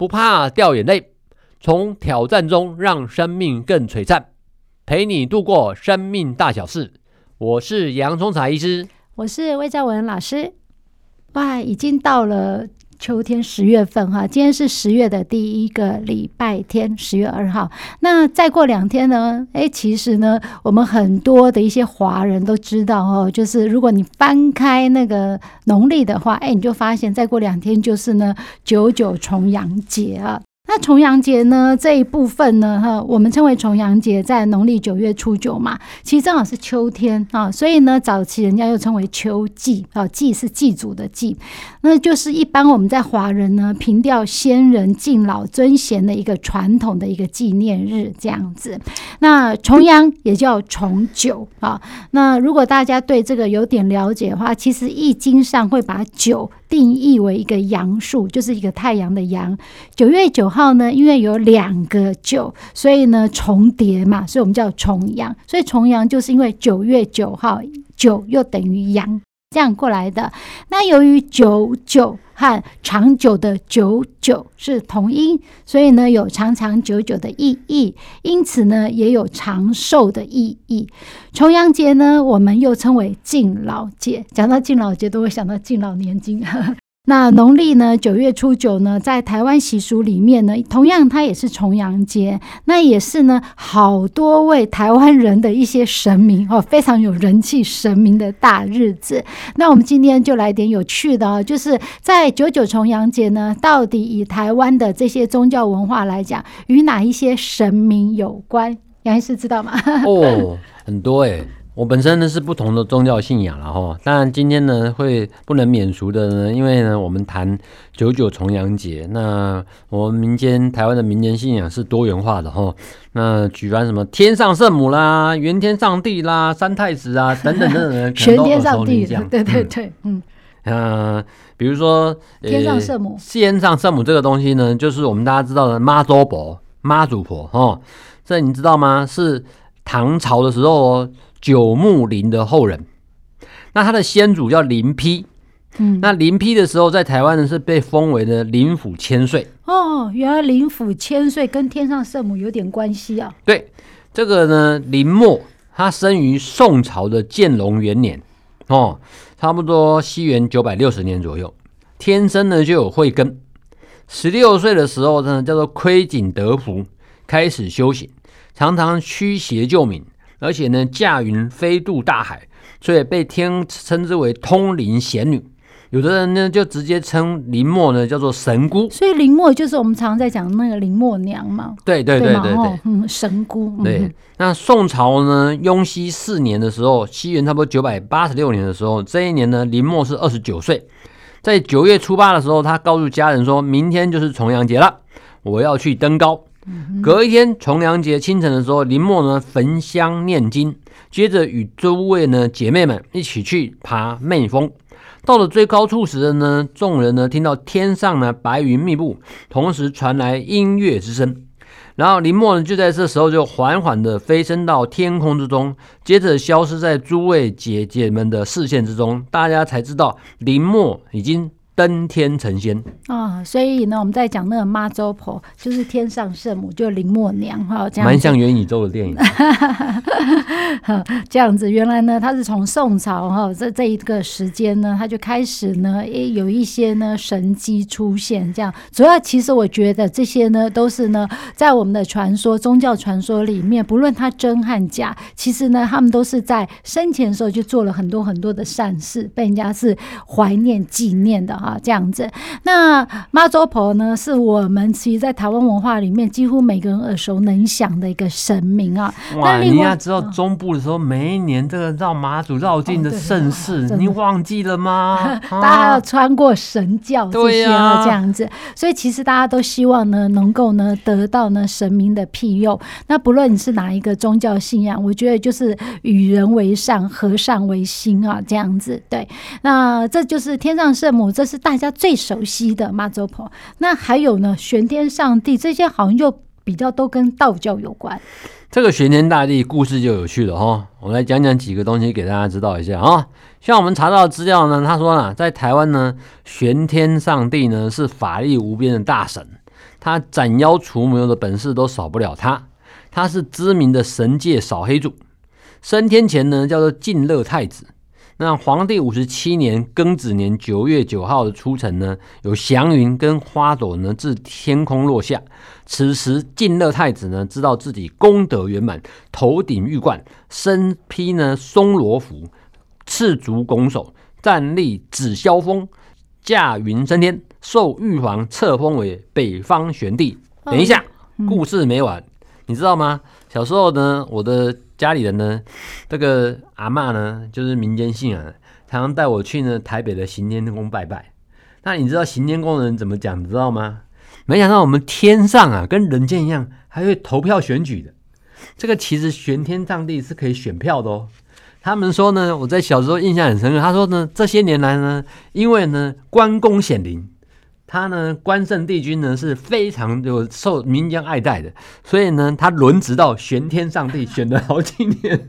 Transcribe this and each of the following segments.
不怕掉眼泪，从挑战中让生命更璀璨，陪你度过生命大小事。我是洋葱茶医师，我是魏兆文老师。哇，已经到了。秋天十月份哈，今天是十月的第一个礼拜天，十月二号。那再过两天呢？哎，其实呢，我们很多的一些华人都知道哦，就是如果你翻开那个农历的话，哎，你就发现再过两天就是呢九九重阳节啊。那重阳节呢，这一部分呢，哈，我们称为重阳节，在农历九月初九嘛，其实正好是秋天啊，所以呢，早期人家又称为秋祭啊，祭是祭祖的祭，那就是一般我们在华人呢，凭吊先人敬老尊贤的一个传统的一个纪念日这样子。那重阳也叫重九啊，那如果大家对这个有点了解的话，其实易经上会把九定义为一个阳数，就是一个太阳的阳。九月九号呢，因为有两个九，所以呢重叠嘛，所以我们叫重阳。所以重阳就是因为九月九号，九又等于阳。这样过来的，那由于久久和长久的久久是同音，所以呢有长长久久的意义，因此呢也有长寿的意义。重阳节呢，我们又称为敬老节。讲到敬老节，都会想到敬老年金。那农历呢，九月初九呢，在台湾习俗里面呢，同样它也是重阳节，那也是呢，好多位台湾人的一些神明哦，非常有人气神明的大日子。那我们今天就来点有趣的哦，就是在九九重阳节呢，到底以台湾的这些宗教文化来讲，与哪一些神明有关？杨医师知道吗？哦，很多哎。我本身呢是不同的宗教信仰了哈，当然今天呢会不能免俗的呢，因为呢我们谈九九重阳节，那我们民间台湾的民间信仰是多元化的哈，那举办什么天上圣母啦、玄天上帝啦、三太子啊等等等等，全天上帝，对对对，嗯，呃，比如说天上圣母，天上圣母这个东西呢，就是我们大家知道的妈祖婆、妈祖婆哈，这你知道吗？是唐朝的时候哦。九牧林的后人，那他的先祖叫林丕，嗯，那林丕的时候在台湾呢是被封为的林府千岁。哦，原来林府千岁跟天上圣母有点关系啊。对，这个呢，林默他生于宋朝的建隆元年，哦，差不多西元九百六十年左右，天生呢就有慧根，十六岁的时候呢叫做窥景得福，开始修行，常常驱邪救民。而且呢，驾云飞渡大海，所以被天称之为通灵仙女。有的人呢，就直接称林默呢叫做神姑。所以林默就是我们常常在讲那个林默娘嘛。对对对对对，对，嗯，神姑。对，嗯、那宋朝呢，雍熙四年的时候，西元差不多九百八十六年的时候，这一年呢，林默是二十九岁，在九月初八的时候，他告诉家人说，明天就是重阳节了，我要去登高。隔一天重阳节清晨的时候，林默呢焚香念经，接着与诸位呢姐妹们一起去爬媚峰。到了最高处时呢，众人呢听到天上呢白云密布，同时传来音乐之声。然后林默呢就在这时候就缓缓地飞升到天空之中，接着消失在诸位姐姐们的视线之中。大家才知道林默已经。登天成仙啊、哦，所以呢，我们在讲那个妈祖婆，就是天上圣母，就林默娘哈，这样蛮像元宇宙的电影。这样子，原来呢，他是从宋朝哈，这这一个时间呢，他就开始呢，诶，有一些呢神迹出现。这样，主要其实我觉得这些呢，都是呢，在我们的传说、宗教传说里面，不论它真和假，其实呢，他们都是在生前的时候就做了很多很多的善事，被人家是怀念纪念的。哈，这样子。那妈祖婆呢，是我们其实，在台湾文化里面，几乎每个人耳熟能详的一个神明啊。哇，你要知道中部的时候，每一年这个绕妈祖绕境的盛事，哦、你忘记了吗？大家要穿过神教这些啊，这样子。所以其实大家都希望呢，能够呢得到呢神明的庇佑。那不论你是哪一个宗教信仰，我觉得就是与人为善，和善为心啊，这样子。对，那这就是天上圣母，这是大家最熟悉的妈祖婆。那还有呢，玄天上帝，这些好像又比较都跟道教有关。这个玄天大帝故事就有趣了哈，我们来讲讲几个东西给大家知道一下啊。像我们查到的资料呢，他说呢，在台湾呢，玄天上帝呢是法力无边的大神，他斩妖除魔的本事都少不了他。他是知名的神界扫黑主，升天前呢叫做净乐太子。那皇帝五十七年庚子年九月九号的出城呢，有祥云跟花朵呢自天空落下。此时晋乐太子呢知道自己功德圆满，头顶玉冠，身披呢松罗服，赤足拱手，站立紫霄峰，驾云升天，受玉皇册封为北方玄帝。等一下，故事没完。你知道吗？小时候呢，我的家里人呢，这个阿嬷呢，就是民间信仰，常常带我去呢台北的行天宫拜拜。那你知道行天宫的人怎么讲？你知道吗？没想到我们天上啊，跟人间一样，还会投票选举的。这个其实玄天上帝是可以选票的哦。他们说呢，我在小时候印象很深刻。他说呢，这些年来呢，因为呢关公显灵。他呢，关圣帝君呢是非常有受民间爱戴的，所以呢，他轮值到玄天上帝 选了好几年。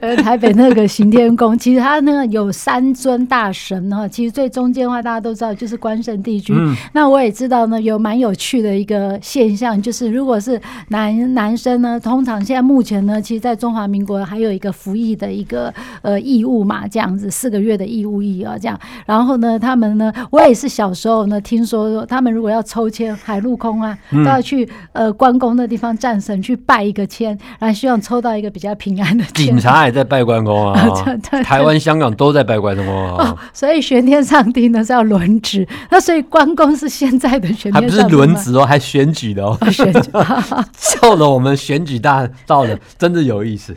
呃，台北那个行天宫，其实他那个有三尊大神哈，其实最中间的话，大家都知道就是关圣帝君。嗯、那我也知道呢，有蛮有趣的一个现象，就是如果是男男生呢，通常现在目前呢，其实在中华民国还有一个服役的一个呃义务嘛，这样子四个月的义务役啊，这样，然后呢，他。他们呢，我也是小时候呢，听说他们如果要抽签，海陆空啊，都要去呃关公的地方战神去拜一个签，然后希望抽到一个比较平安的签。警察也在拜关公啊，台湾、香港都在拜关公啊。所以玄天上帝呢是要轮值，那所以关公是现在的玄天上帝，还不是轮值哦，还选举的哦，选举，笑了我们选举大到了，真的有意思。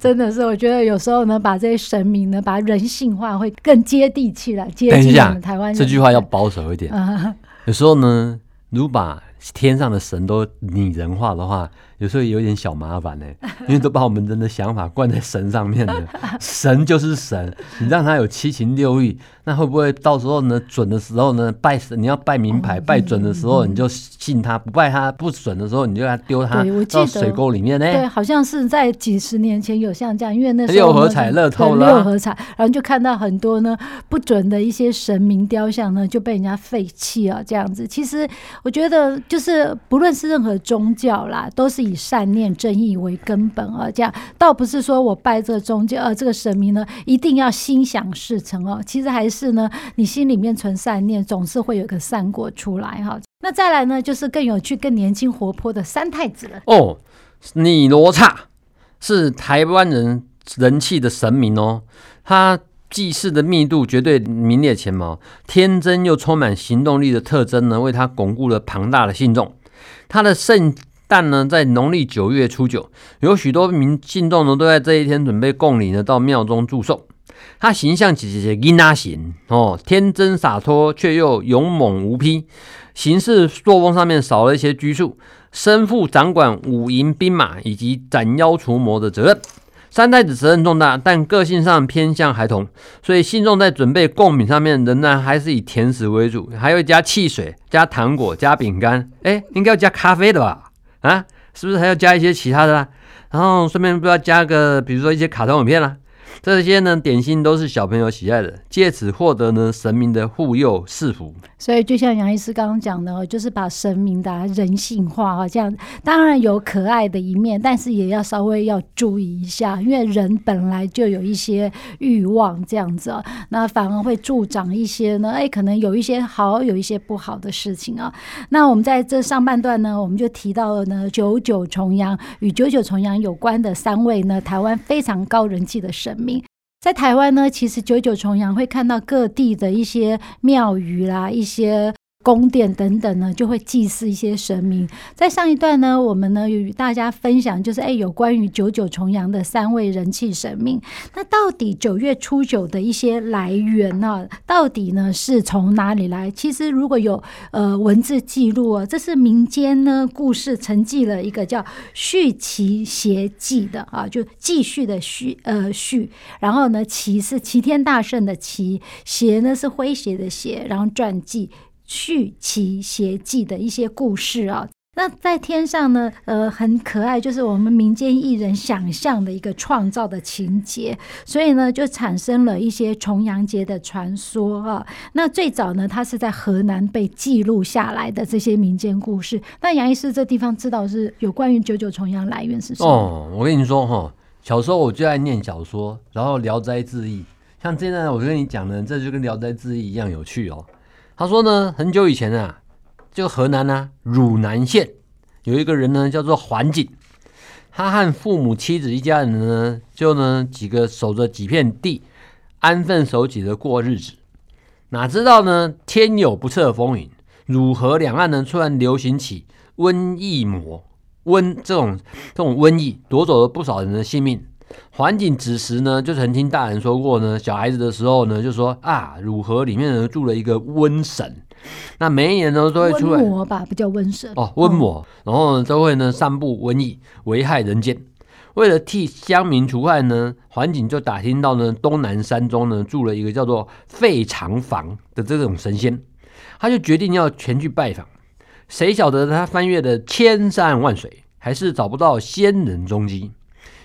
真的是，我觉得有时候呢，把这些神明呢，把人性化会更接地气了，接近。台湾这句话要保守一点。有时候呢，如果把天上的神都拟人化的话，有时候有点小麻烦呢，因为都把我们人的想法灌在神上面了。神就是神，你让他有七情六欲，那会不会到时候呢？准的时候呢，拜神你要拜名牌，拜准的时候你就信他；不拜他不准的时候，你就要丢他到水沟里面呢？对，好像是在几十年前有像这样，因为那时候六合彩乐透了，六合彩，然后就看到很多呢不准的一些神明雕像呢就被人家废弃啊，这样子。其实我觉得，就是不论是任何宗教啦，都是以。善念正义为根本啊，这样倒不是说我拜这个宗教呃这个神明呢一定要心想事成哦，其实还是呢你心里面存善念，总是会有个善果出来哈。那再来呢，就是更有趣、更年轻、活泼的三太子了哦。你罗刹是台湾人人气的神明哦，他祭祀的密度绝对名列前茅，天真又充满行动力的特征呢，为他巩固了庞大的信众，他的圣。诞呢，在农历九月初九，有许多民信众呢都在这一天准备供礼呢，到庙中祝寿。他形象其实是囡仔型哦，天真洒脱却又勇猛无匹，行事作风上面少了一些拘束，身负掌管五营兵马以及斩妖除魔的责任。三太子责任重大，但个性上偏向孩童，所以信众在准备贡品上面仍然还是以甜食为主，还会加汽水、加糖果、加饼干，哎，应该要加咖啡的吧？啊，是不是还要加一些其他的啦？然后顺便不要加个，比如说一些卡通影片啦。这些呢，点心都是小朋友喜爱的，借此获得呢神明的护佑赐福。所以就像杨医师刚刚讲的，就是把神明的人性化啊，这样当然有可爱的一面，但是也要稍微要注意一下，因为人本来就有一些欲望这样子，那反而会助长一些呢，哎，可能有一些好，有一些不好的事情啊。那我们在这上半段呢，我们就提到了呢九九重阳与九九重阳有关的三位呢台湾非常高人气的神。在台湾呢，其实九九重阳会看到各地的一些庙宇啦，一些。宫殿等等呢，就会祭祀一些神明。在上一段呢，我们呢与大家分享，就是诶有关于九九重阳的三位人气神明。那到底九月初九的一些来源呢？到底呢是从哪里来？其实如果有呃文字记录啊，这是民间呢故事承继了一个叫“续齐谐记”的啊，就继续的续呃续，然后呢齐是齐天大圣的齐，谐呢是诙谐的谐，然后传记。续齐谐记的一些故事啊，那在天上呢，呃，很可爱，就是我们民间艺人想象的一个创造的情节，所以呢，就产生了一些重阳节的传说啊。那最早呢，它是在河南被记录下来的这些民间故事。那杨医师这地方知道是有关于九九重阳来源是什么？哦，我跟你说哈，小时候我就爱念小说，然后《聊斋志异》，像现在我跟你讲呢，这就跟《聊斋志异》一样有趣哦。他说呢，很久以前啊，这个河南呢、汝南县有一个人呢，叫做桓景，他和父母、妻子一家人呢，就呢几个守着几片地，安分守己的过日子。哪知道呢，天有不测风云，汝河两岸呢，突然流行起瘟疫魔瘟这种这种瘟疫，夺走了不少人的性命。桓景子时呢，就曾听大人说过呢，小孩子的时候呢，就说啊，汝河里面呢住了一个瘟神，那每一年呢都会出来瘟魔吧，不叫瘟神哦，瘟魔，然后呢都会呢散布瘟疫，危害人间。为了替乡民除害呢，桓景就打听到呢，东南山中呢住了一个叫做费长房的这种神仙，他就决定要前去拜访。谁晓得他翻越了千山万水，还是找不到仙人踪迹。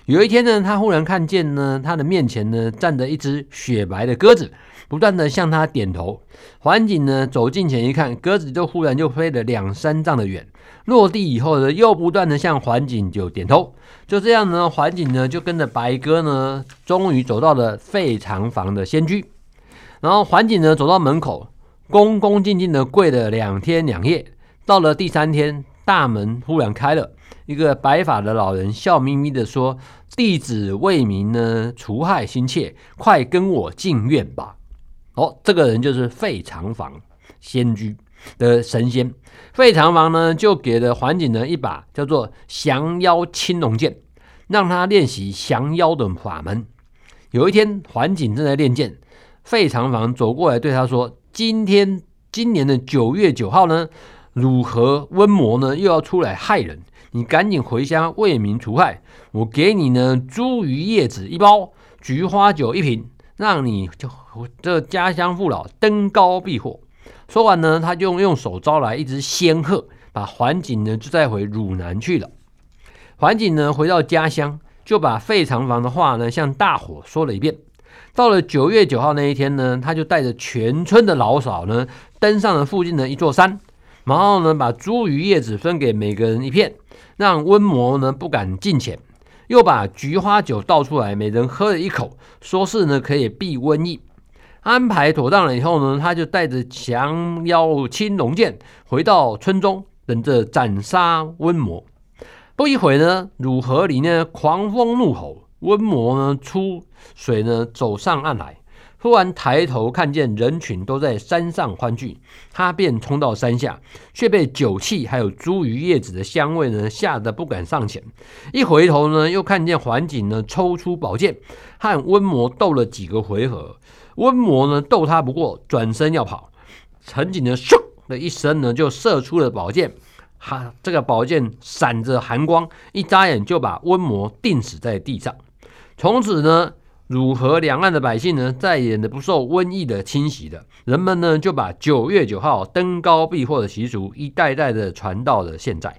有一天呢，他忽然看见呢，他的面前呢站着一只雪白的鸽子，不断地向他点头。桓景呢走近前一看，鸽子就忽然就飞了两三丈的远，落地以后呢，又不断地向桓景就点头。就这样呢，桓景呢就跟着白鸽呢，终于走到了费长房的仙居。然后桓景呢走到门口，恭恭敬敬地跪了两天两夜。到了第三天，大门忽然开了。一个白发的老人笑眯眯的说：“弟子为民呢，除害心切，快跟我进院吧。”哦，这个人就是费长房仙居的神仙。费长房呢，就给了桓景呢一把叫做降妖青龙剑，让他练习降妖的法门。有一天，桓景正在练剑，费长房走过来对他说：“今天今年的九月九号呢，汝河瘟魔呢又要出来害人。”你赶紧回乡为民除害，我给你呢茱萸叶子一包，菊花酒一瓶，让你就这家乡父老登高避祸。说完呢，他就用手招来一只仙鹤，把桓景呢就带回汝南去了。桓景呢回到家乡，就把费长房的话呢向大伙说了一遍。到了九月九号那一天呢，他就带着全村的老少呢登上了附近的一座山，然后呢把茱萸叶子分给每个人一片。让瘟魔呢不敢近前，又把菊花酒倒出来，每人喝了一口，说是呢可以避瘟疫。安排妥当了以后呢，他就带着降妖青龙剑回到村中，等着斩杀瘟魔。不一会呢，汝河里呢狂风怒吼，瘟魔呢出水呢走上岸来。突然抬头看见人群都在山上欢聚，他便冲到山下，却被酒气还有茱萸叶子的香味呢吓得不敢上前。一回头呢，又看见桓景呢抽出宝剑，和瘟魔斗了几个回合，瘟魔呢斗他不过，转身要跑，桓景呢咻的一声呢就射出了宝剑，哈，这个宝剑闪着寒光，一眨眼就把瘟魔钉死在地上。从此呢。汝河两岸的百姓呢，再也不受瘟疫的侵袭了。人们呢，就把九月九号登高避祸的习俗，一代代的传到了现在。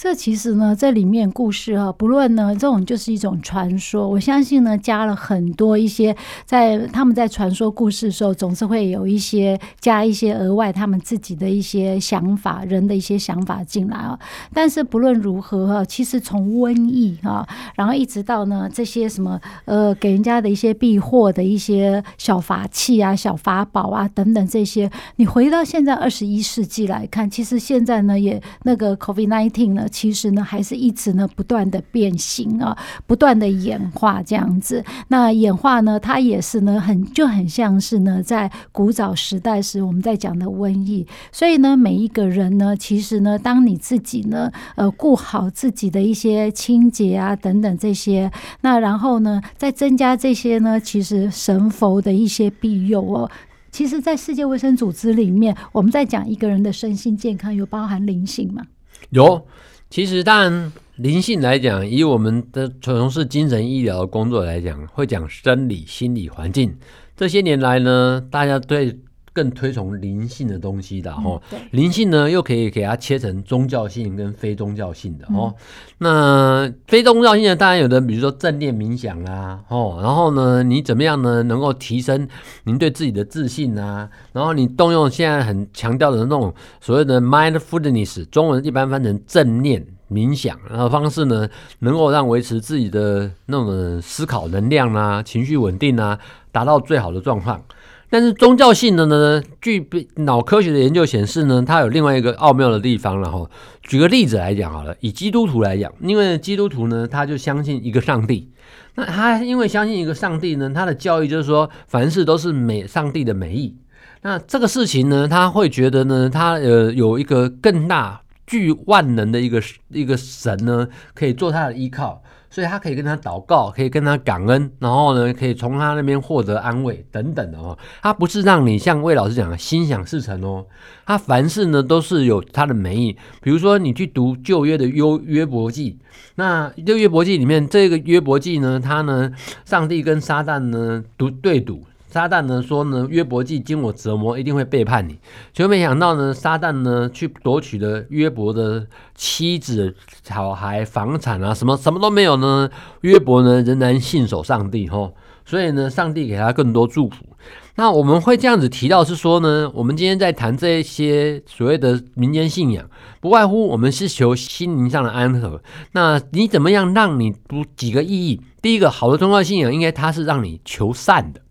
这其实呢，这里面故事啊，不论呢，这种就是一种传说。我相信呢，加了很多一些，在他们在传说故事的时候，总是会有一些加一些额外他们自己的一些想法，人的一些想法进来啊。但是不论如何哈，其实从瘟疫啊，然后一直到呢这些什么呃，给人家的一些避祸的一些小法器啊、小法宝啊等等这些，你回到现在二十一世纪来看，其实现在呢也那个 COVID nineteen 呢。其实呢还是一直呢不断的变形啊，不断的演化这样子。那演化呢，它也是呢很就很像是呢在古早时代时我们在讲的瘟疫。所以呢，每一个人呢，其实呢，当你自己呢，呃，顾好自己的一些清洁啊等等这些，那然后呢，再增加这些呢，其实神佛的一些庇佑哦。其实，在世界卫生组织里面，我们在讲一个人的身心健康，有包含灵性吗？有。其实，但，灵性来讲，以我们的从事精神医疗的工作来讲，会讲生理、心理、环境。这些年来呢，大家对更推崇灵性的东西的哈，灵性呢又可以给它切成宗教性跟非宗教性的哦。那非宗教性的当然有的，比如说正念冥想啦，哦，然后呢，你怎么样呢？能够提升您对自己的自信啊？然后你动用现在很强调的那种所谓的 mindfulness，中文一般翻成正念冥想，然后方式呢，能够让维持自己的那种思考能量啊、情绪稳定啊，达到最好的状况。但是宗教性的呢，据脑科学的研究显示呢，它有另外一个奥妙的地方。然后举个例子来讲好了，以基督徒来讲，因为基督徒呢，他就相信一个上帝。那他因为相信一个上帝呢，他的教义就是说，凡事都是美上帝的美意。那这个事情呢，他会觉得呢，他呃有一个更大、具万能的一个一个神呢，可以做他的依靠。所以他可以跟他祷告，可以跟他感恩，然后呢，可以从他那边获得安慰等等的哦。他不是让你像魏老师讲的心想事成哦，他凡事呢都是有他的美意。比如说你去读旧约的约约伯记，那旧约伯记里面这个约伯记呢，他呢，上帝跟撒旦呢读对赌。撒旦呢说呢，约伯记经我折磨，一定会背叛你。结果没想到呢，撒旦呢去夺取了约伯的妻子、小孩、房产啊，什么什么都没有呢。约伯呢仍然信守上帝吼，所以呢，上帝给他更多祝福。那我们会这样子提到是说呢，我们今天在谈这些所谓的民间信仰，不外乎我们是求心灵上的安和。那你怎么样让你读几个意义？第一个，好的宗教信仰应该它是让你求善的。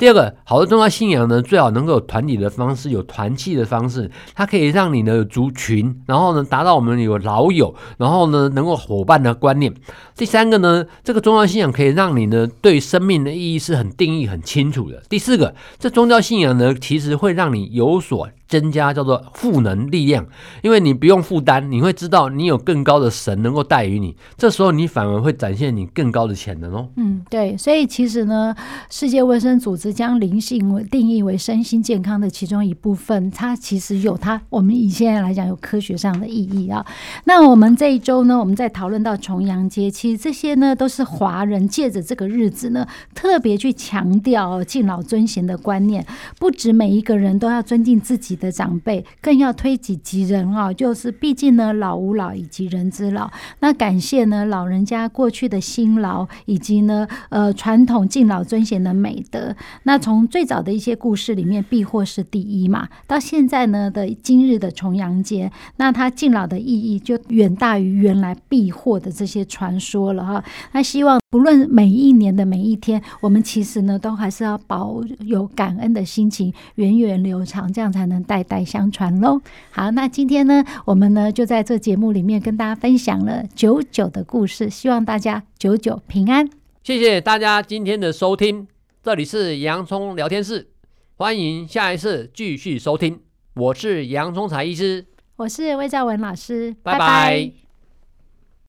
第二个，好的宗教信仰呢，最好能够有团体的方式，有团契的方式，它可以让你呢族群，然后呢达到我们有老友，然后呢能够伙伴的观念。第三个呢，这个宗教信仰可以让你呢对生命的意义是很定义很清楚的。第四个，这宗教信仰呢其实会让你有所。增加叫做赋能力量，因为你不用负担，你会知道你有更高的神能够带予你，这时候你反而会展现你更高的潜能哦。嗯，对，所以其实呢，世界卫生组织将灵性定义为身心健康的其中一部分，它其实有它我们以现在来讲有科学上的意义啊。那我们这一周呢，我们在讨论到重阳节，其实这些呢都是华人借着这个日子呢，特别去强调敬老尊贤的观念，不止每一个人都要尊敬自己的长辈更要推己及人啊，就是毕竟呢，老吾老以及人之老。那感谢呢，老人家过去的辛劳，以及呢，呃，传统敬老尊贤的美德。那从最早的一些故事里面，避祸是第一嘛，到现在呢的今日的重阳节，那他敬老的意义就远大于原来避祸的这些传说了哈。那希望不论每一年的每一天，我们其实呢，都还是要保有感恩的心情，源远流长，这样才能。代代相传喽。好，那今天呢，我们呢就在这节目里面跟大家分享了九九的故事，希望大家九九平安。谢谢大家今天的收听，这里是洋葱聊天室，欢迎下一次继续收听。我是杨聪财医师，我是魏兆文老师，拜拜。拜拜。